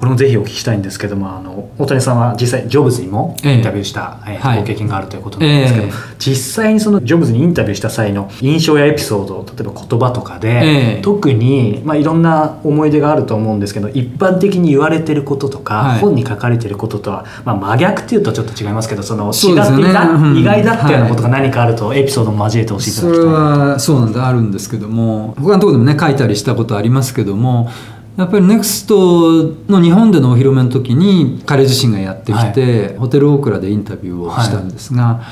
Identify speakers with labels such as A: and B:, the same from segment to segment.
A: これもぜひお聞きしたいんですけどもあの大谷さんは実際ジョブズにもインタビューした、えー、ご経験があるということなんですけど、えー、実際にそのジョブズにインタビューした際の印象やエピソード例えば言葉とかで、えー、特に、まあ、いろんな思い出があると思うんですけど一般的に言われてることとか、はい、本に書かれてることとは、まあ、真逆っていうとちょっと違いますけどその違っていた、ねうん、意外だったようなことが何かあると、エピソードも交えてほしい
B: それはそうなんだあるんですけども他のところでもね書いたりしたことありますけどもやっぱりネクストの日本でのお披露目の時に彼自身がやってきて、はい、ホテルオークラでインタビューをしたんですが、は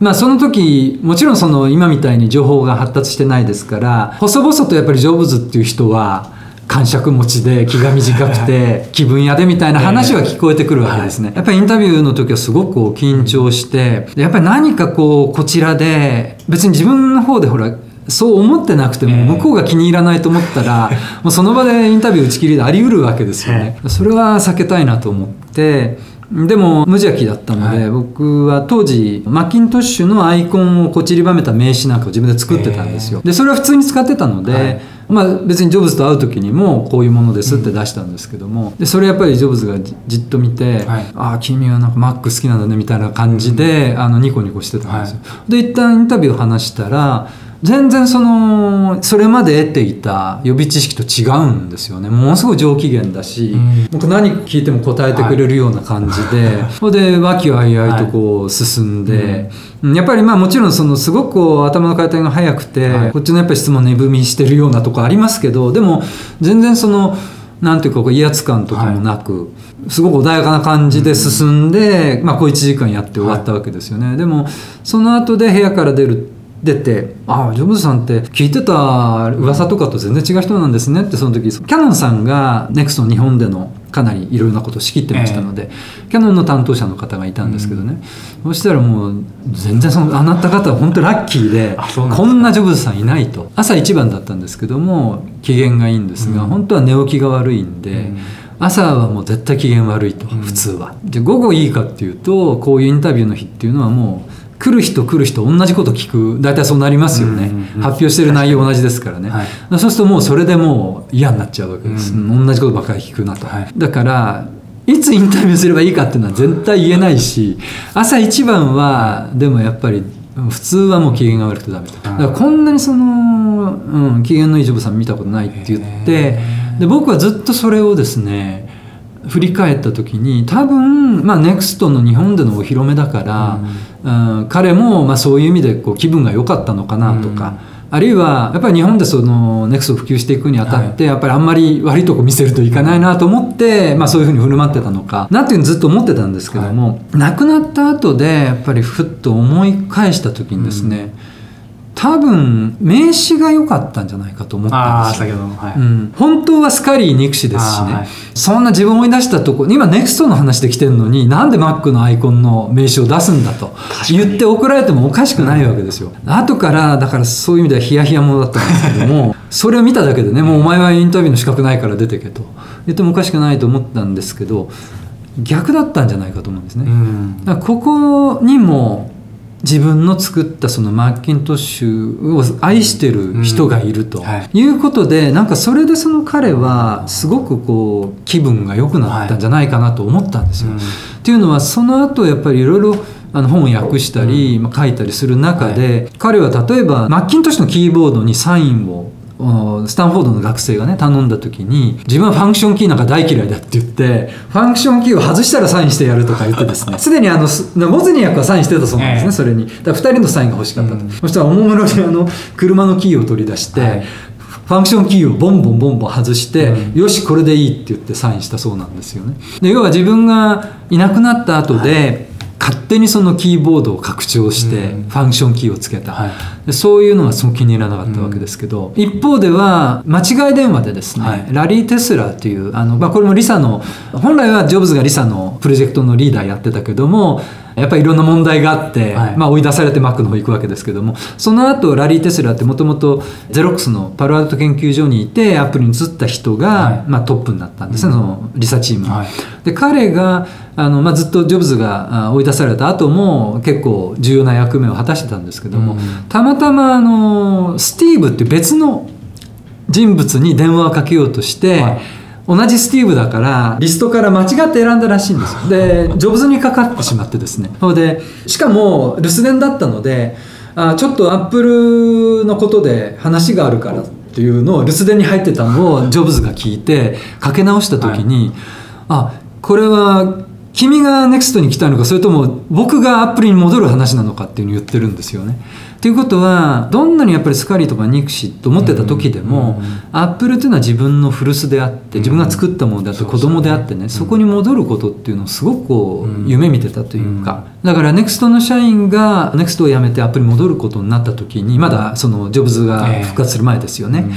B: い、まあその時もちろんその今みたいに情報が発達してないですから細々とやっぱりジョブズっていう人は感触持ちで気が短くて気分屋でみたいな話は聞こえてくるわけですね。やっぱりインタビューの時はすごく緊張してやっぱり何かこうこちらで別に自分の方でほらそう思ってなくても向こうが気に入らないと思ったら、もうその場でインタビュー打ち切りであり得るわけですよね。それは避けたいなと思って。でも無邪気だったので、はい、僕は当時マッキントッシュのアイコンをこちりばめた名刺なんかを自分で作ってたんですよ。でそれは普通に使ってたので、はい、まあ、別にジョブズと会う時にもこういうものですって出したんですけども、でそれやっぱりジョブズがじっと見て「はい、ああ君はなんかマック好きなんだね」みたいな感じで、あのニコニコしてたんですよ。で一旦インタビューを話したら全然そのそれまで得ていた予備知識と違うんですよね。ものすごい上機嫌だし、うん、僕何聞いても答えてくれるような感じで、はい、それで和気あいあいとこう進んで、はい、やっぱりまあもちろんそのすごくこう頭の回転が速くて、はい、こっちのやっぱり質問値踏みしてるようなとこありますけどでも全然そのなんていうか威圧感とかもなく、すごく穏やかな感じで進んで、まあ、こう1時間やって終わったわけですよね、でもその後で部屋から出る出て「ああジョブズさんって聞いてた噂とかと全然違う人なんですね」ってその時キャノンさんが NEXT 日本でのかなりいろいろなことを仕切ってましたので、えー、キャノンの担当者の方がいたんですけどね、うん、そしたらもう全然そのあなた方は本当ラッキーでこんなジョブズさんいないと。朝一番だったんですけども機嫌がいいんですが、うん、本当は寝起きが悪いんで。うん。朝はもう絶対機嫌悪いと、普通は。で午後いいかっていうとこういうインタビューの日っていうのはもう来る人来る人同じこと聞く。大体そうなりますよね、うんうんうん、発表してる内容同じですからね、はい、そうするともうそれでもう嫌になっちゃうわけです、うん、同じことばっかり聞くなと、はい、だからいつインタビューすればいいかっていうのは絶対言えないし朝一番はでもやっぱり普通はもう機嫌が悪くてダメだからこんなにその、うん、機嫌のいいジョブさん見たことないって言ってで僕はずっとそれをですね振り返った時に多分、まあ、ネクストの日本でのお披露目だから、うん、彼も、まあ、そういう意味でこう気分が良かったのかなとか、あるいはやっぱり日本でそのネクストを普及していくにあたって、やっぱりあんまり悪いとこ見せるといかないなと思って、まあ、そういうふうに振る舞ってたのか。なっていうのずっと思ってたんですけども、亡くなった後でやっぱりふっと思い返した時にですね、多分名刺が良かったんじゃないかと思ったんですよ、はい。うん、本当はスカリー憎しですしね、はい、そんな自分思い出したとこ今ネクストの話で来てるのになんでマックのアイコンの名刺を出すんだと言って怒られてもおかしくないわけですよ、うん、後からだからそういう意味ではヒヤヒヤものだったんですけども それを見ただけでねもうお前はインタビューの資格ないから出てけと。言ってもおかしくないと思ったんですけど逆だったんじゃないかと思うんですね、うん、ここにも自分の作ったそのマッキントッシュを愛してる人がいるとい。うことで、なんかそれでその彼はすごくこう気分が良くなったんじゃないかなと思ったんですよ。っていうのはその後やっぱりいろいろあの本を訳したり、まあ、書いたりする中で、彼は例えばマッキントッシュのキーボードにサインをスタンフォードの学生がね頼んだ時に自分はファンクションキーなんか大嫌いだって言ってファンクションキーを外したらサインしてやるとか言ってですね すでにあのウォズニアクはサインしてたそうなんですね、それに。だから2人のサインが欲しかったと、うん、そしたらおもむろにあの車のキーを取り出して、はい。ファンクションキーをボンボンボンボン外して、うん、よしこれでいいって言ってサインしたそうなんですよね。で要は自分がいなくなった後で、はい勝手にそのキーボードを拡張してファンクションキーをつけた、はい、そういうのがすごく気に入らなかったわけですけど、うん、一方では間違い電話でですね、はい、ラリー・テスラーというあの、まあ、これもリサの本来はジョブズがリサのプロジェクトのリーダーやってたけどもやっぱりいろんな問題があって、はい、まあ、追い出されてマックの方行くわけですけどもその後ラリー・テスラーってもともとゼロックスのパロアルト研究所にいてアップルに移った人が、はい、まあ、トップになったんですね、うん、そのリサチーム、はい、で彼があの、まあ、ずっとジョブズが追い出された後も結構重要な役目を果たしてたんですけども、うん、たまたまあのスティーブって別の人物に電話をかけようとして、同じスティーブだからリストから間違って選んだらしいんですでジョブズにかかってしまってですね。でしかも留守電だったのであちょっとアップルのことで話があるからっていうのを留守電に入ってたのをジョブズが聞いてかけ直した時に、はい、あこれは君がネクストに来たのかそれとも僕がアップルに戻る話なのかっていうのを言ってるんですよね。ということはどんなにやっぱりスカリーとか憎しと思ってた時でも、アップルっていうのは自分の古巣であって自分が作ったものであって子供であってね、そこに戻ることっていうのをすごくこう夢見てたというか、だからネクストの社員がネクストを辞めてアップルに戻ることになった時にまだそのジョブズが復活する前ですよね。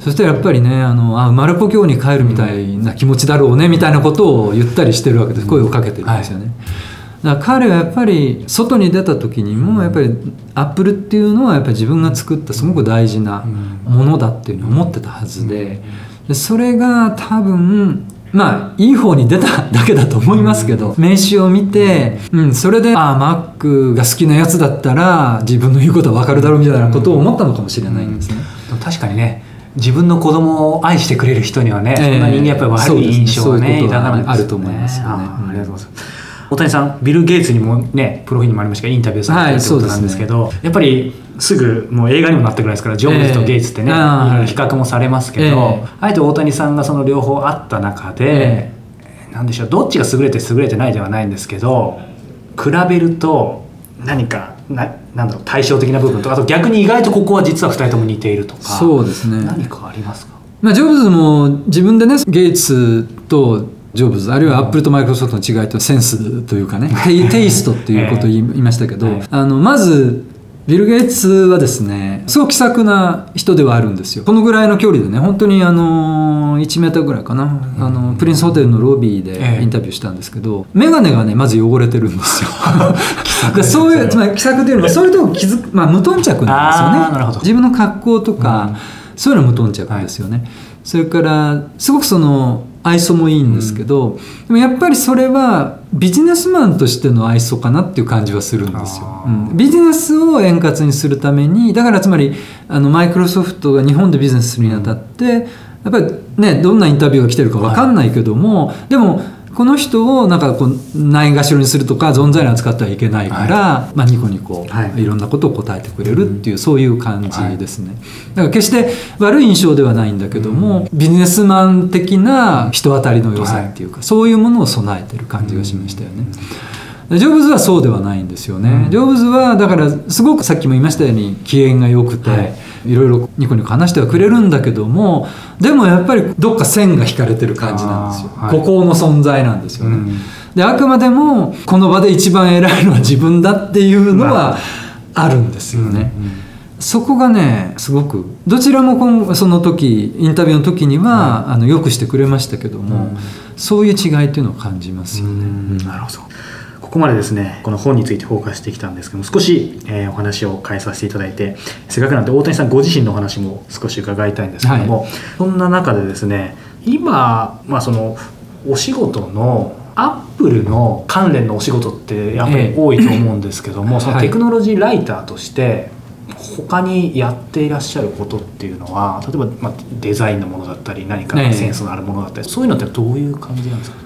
B: そしたらやっぱりねあのあ生まれ故郷に帰るみたいな気持ちだろうねみたいなことを言ったりしてるわけです。声をかけてるんですよね。はいだから彼はやっぱり外に出た時にもやっぱりアップルっていうのはやっぱり自分が作ったすごく大事なものだっていうふうに思ってたはずででそれが多分まあいい方に出ただけだと思いますけど名刺を見て、うん、それでああマックが好きなやつだったら自分の言うことは分かるだろうみたいなことを思ったのかもしれないんですね。
A: 確かにね自分の子供を愛してくれる人にはね、えー、そんな人間やっぱり悪い印象はね、
B: ね、あると思いますよね。
A: ありがとうございます。大谷さんビル・ゲイツにもねプロフィールもありましたけどインタビューされてるってことなんですけど、はいね、やっぱりすぐもう映画にもなったぐらいですからジョブズとゲイツってね、えー、いろいろ比較もされますけど、えー、あえて大谷さんがその両方あった中で、えー、なんでしょうどっちが優れて優れてないではないんですけど比べると何かななんだろう対照的な部分とあと逆に意外とここは実は2人とも似ているとか
B: そうですね。
A: 何かありますか？
B: まあ、ジョブズも自分でねゲイツとジョブズあるいはアップルとマイクロソフトの違いとセンスというかね テイストっていうことを言いましたけど、あのまずビル・ゲイツはですねすごく気さくな人ではあるんですよ。このぐらいの距離でね本当にあの1メーターぐらいかな、あのプリンスホテルのロビーでインタビューしたんですけど、眼鏡がねまず汚れてるんですよ。そういうつまり気さくというのはそういうとこ気づく、まあ、無頓着なんですよね。自分の格好とか、うん、そういうのは無頓着ですよね、はい、それからすごくその愛想もいいんですけど、うん、でもやっぱりそれはビジネスマンとしての愛想かなっていう感じはするんですよ。うん、ビジネスを円滑にするためにだからつまりあのマイクロソフトが日本でビジネスするにあたってやっぱりねどんなインタビューが来てるか分かんないけども、はい、でもこの人をなんかこうないがしろにするとか存在に扱ってはいけないから、はい、まあ、ニコニコ、はい、いろんなことを答えてくれるっていう、そういう感じですね、だから決して悪い印象ではないんだけども、ビジネスマン的な人当たりの良さっていうか、そういうものを備えてる感じがしましたよね。ジョブズはそうではないんですよね、ジョブズはだからすごくさっきも言いましたように機嫌が良くて、い。ろいろニコニコ話してはくれるんだけどもでもやっぱりどっか線が引かれてる感じなんですよ、はい、孤高の存在なんですよね、うん、であくまでもこの場で一番偉いのは自分だっていうのはあ。るんですよね、うんうん。そこがねすごくどちらも今その時インタビューの時には、あのよくしてくれましたけども、そういう違いっていうのを感じますよね。
A: なるほどここまでですねこの本についてフォーカスしてきたんですけども少し、えー、お話を変えさせていただいてせっかくなんで大谷さんご自身のお話も少し伺いたいんですけども、はい、そんな中でですね今、まあ、そのお仕事のアップルの関連のお仕事ってやっぱり多いと思うんですけども、えー、そのテクノロジーライターとして他にやっていらっしゃることっていうのは例えば、まあ、デザインのものだったり何かセンスのあるものだったり、えー、そういうのってどういう感じなんですか？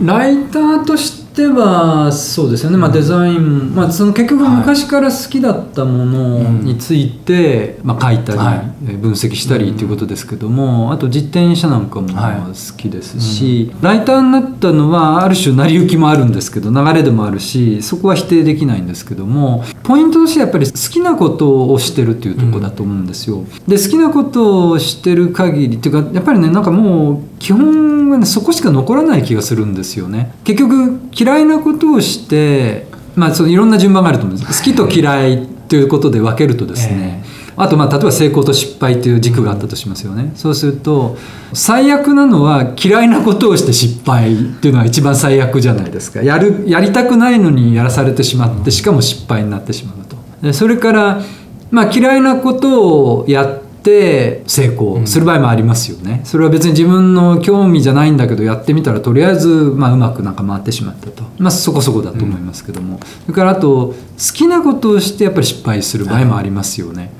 B: ライターとしてはそうですよね、まあ、デザイン、まあ、その結局昔から好きだったものについて、まあ、書いたり、分析したりということですけどもあと自転車なんかも好きですし、ライターになったのはある種成り行きもあるんですけど流れでもあるしそこは否定できないんですけどもポイントとしてやっぱり好きなことをしてるっていうところだと思うんですよ。で好きなことをしてる限りっていうかやっぱりねなんかもう基本はねそこしか残らない気がするんですよね。結局嫌いなことをしてまあそのいろんな順番があると思うんです好きと嫌いということで分けるとですね、えーあとまあ例えば成功と失敗という軸があったとしますよね。そうすると最悪なのは嫌いなことをして失敗っていうのは一番最悪じゃないですか。やるやりたくないのにやらされてしまってしかも失敗になってしまうと。でそれからまあ嫌いなことをやって成功する場合もありますよね、それは別に自分の興味じゃないんだけどやってみたらとりあえずまあうまくなんか回ってしまったと、まあ、そこそこだと思いますけども、それからあと好きなことをしてやっぱり失敗する場合もありますよね、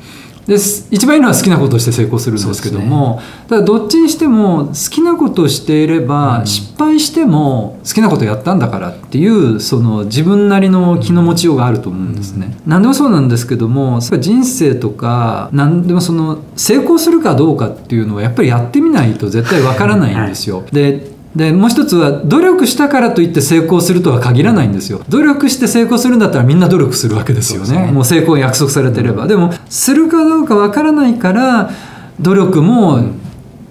B: です一番いいのは好きなことをして成功するんですけども、ね、ただどっちにしても好きなことをしていれば、うん、失敗しても好きなことやったんだからっていうその自分なりの気の持ちようがあると思うんですね、うん、何でもそうなんですけども人生とか何でもその成功するかどうかっていうのはやっぱりやってみないと絶対わからないんですよ、はい、ででもう一つは努力したからといって成功するとは限らないんですよ。努力して成功するんだったらみんな努力するわけですよね、ね、もう成功約束されてれば。でもするかどうかわからないから努力も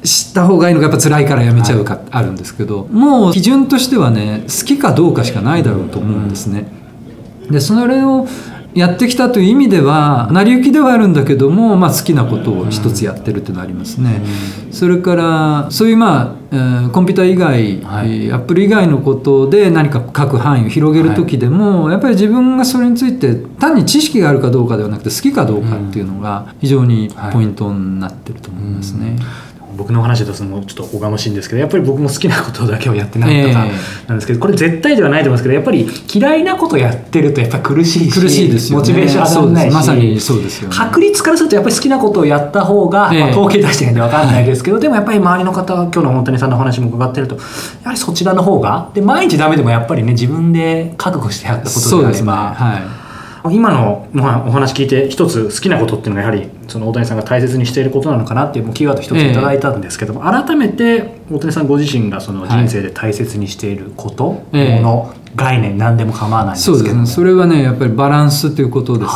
B: 知った方がいいのがやっぱ辛いからやめちゃうか、あるんですけどもう基準としてはね好きかどうかしかないだろうと思うんですね。でそれをやってきたという意味では成り行きではあるんだけども、まあ、好きなことを一つやってるっていうのはありますね。それからそういうまあ、えー、コンピューター以外、はい、アップル以外のことで何か書く範囲を広げる時でも、はい、やっぱり自分がそれについて単に知識があるかどうかではなくて好きかどうかっていうのが非常にポイントになってると思いますね。はい
A: 僕の話だともちょっとおがましいんですけどやっぱり僕も好きなことだけをやってないとかなんですけど、これ絶対ではないと思いますけどやっぱり嫌いなことやってるとやっぱ苦しいし
B: 苦しいです、ね、
A: モチベーション上がらないし。
B: まさにそうですよ、
A: ね、確率からするとやっぱり好きなことをやった方が、まあ、統計出してるんで分かんないですけど、でもやっぱり周りの方今日の本谷さんの話も伺ってるとやはりそちらの方がで毎日ダメでもやっぱりね自分で覚悟してやったことであれば。はい今のお話聞いて一つ好きなことっていうのがやはりその大谷さんが大切にしていることなのかなっていうキーワード一ついただいたんですけども、えー、改めて大谷さんご自身がその人生で大切にしていること、はい、もの、概念何でも構わないんですけどそうですね。
B: それはねやっぱりバランスということですね。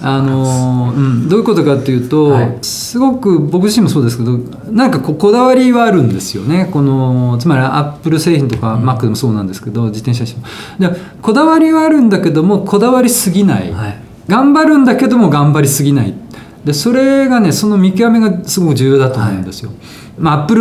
B: あのうん、どういうことかっていうと、はい、すごく僕自身もそうですけどなんかここだわりはあるんですよね。このつまりアップル製品とか、うん、マックでもそうなんですけど自転車しても。でこだわりはあるんだけどもこだわりすぎない、はい、頑張るんだけども頑張りすぎない。でそれがねその見極めがすごく重要だと思うんですよ。はい。まあ、アップ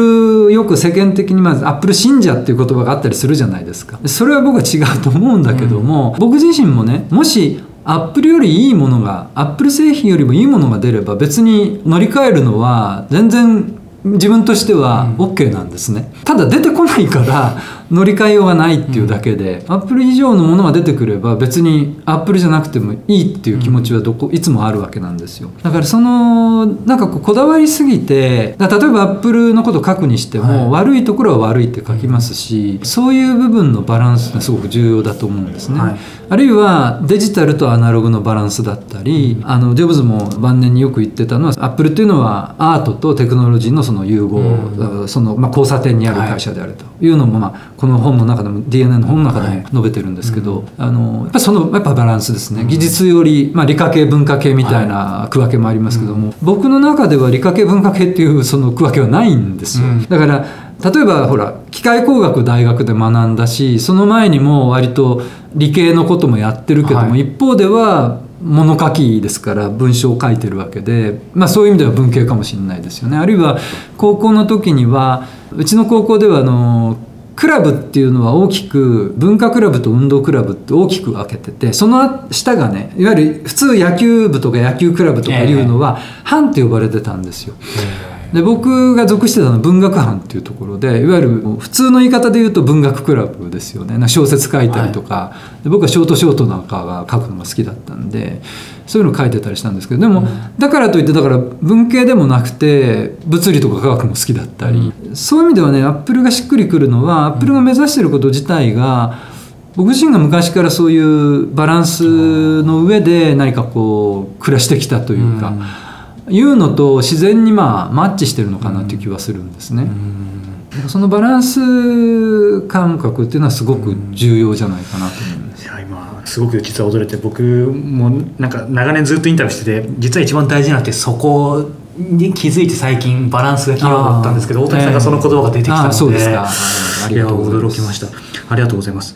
B: ルよく世間的にまずアップル信者っていう言葉があったりするじゃないですか。それは僕は違うと思うんだけども、うん、僕自身もねもしアップルよりいいものがアップル製品よりもいいものが出れば別に乗り換えるのは全然自分としては OK なんですね、ただ出てこないから乗り換えようがないっていうだけで、アップル以上のものが出てくれば別にアップルじゃなくてもいいっていう気持ちはどこいつもあるわけなんですよ。だからそのなんかこうこだわりすぎて例えばアップルのことを書くにしても、はい、悪いところは悪いって書きますし、そういう部分のバランスがすごく重要だと思うんですね、はい、あるいはデジタルとアナログのバランスだったり、あのジョブズも晩年によく言ってたのはアップルっていうのはアートとテクノロジーのその融合、うん、そのまあ交差点にある会社であると。いうのも、まあ、この本の中でも DNA の本の中でも述べてるんですけど、はいうん、あのやっぱそのやっぱバランスですね。技術より、まあ、理科系文化系みたいな区分けもありますけども、はい、僕の中では理科系文化系っていうその区分けはないんですよ、うん、だから例えばほら機械工学大学で学んだしその前にも割と理系のこともやってるけども、はい、一方では物書きですから文章を書いてるわけで、まあ、そういう意味では文系かもしれないですよね。あるいは高校の時にはうちの高校ではあのクラブっていうのは大きく文化クラブと運動クラブって大きく分けててその下がねいわゆる普通野球部とか野球クラブとかいうのは班って呼ばれてたんですよ。で僕が属してたのは文学班っていうところでいわゆる普通の言い方で言うと文学クラブですよね。小説書いたりとか、はい、で僕はショートショートなんかが書くのが好きだったんでそういうの書いてたりしたんですけどでも、うん、だからといってだから文系でもなくて物理とか科学も好きだったり、うん、そういう意味ではねアップルがしっくりくるのはアップルが目指してること自体が僕自身が昔からそういうバランスの上で何かこう暮らしてきたというか。うんいうのと自然にまあマッチしてるのかなという気はするんですね。そのバランス感覚っていうのはすごく重要じゃないかなと思います。
A: いや今すごく実は驚いて僕もなんか長年ずっとインタビューしてて実は一番大事なってそこに気づいて最近バランスがキーワードだったんですけど大谷さんがその言葉が出てきたので、
B: そうですか。
A: いや驚きましたありがとうございます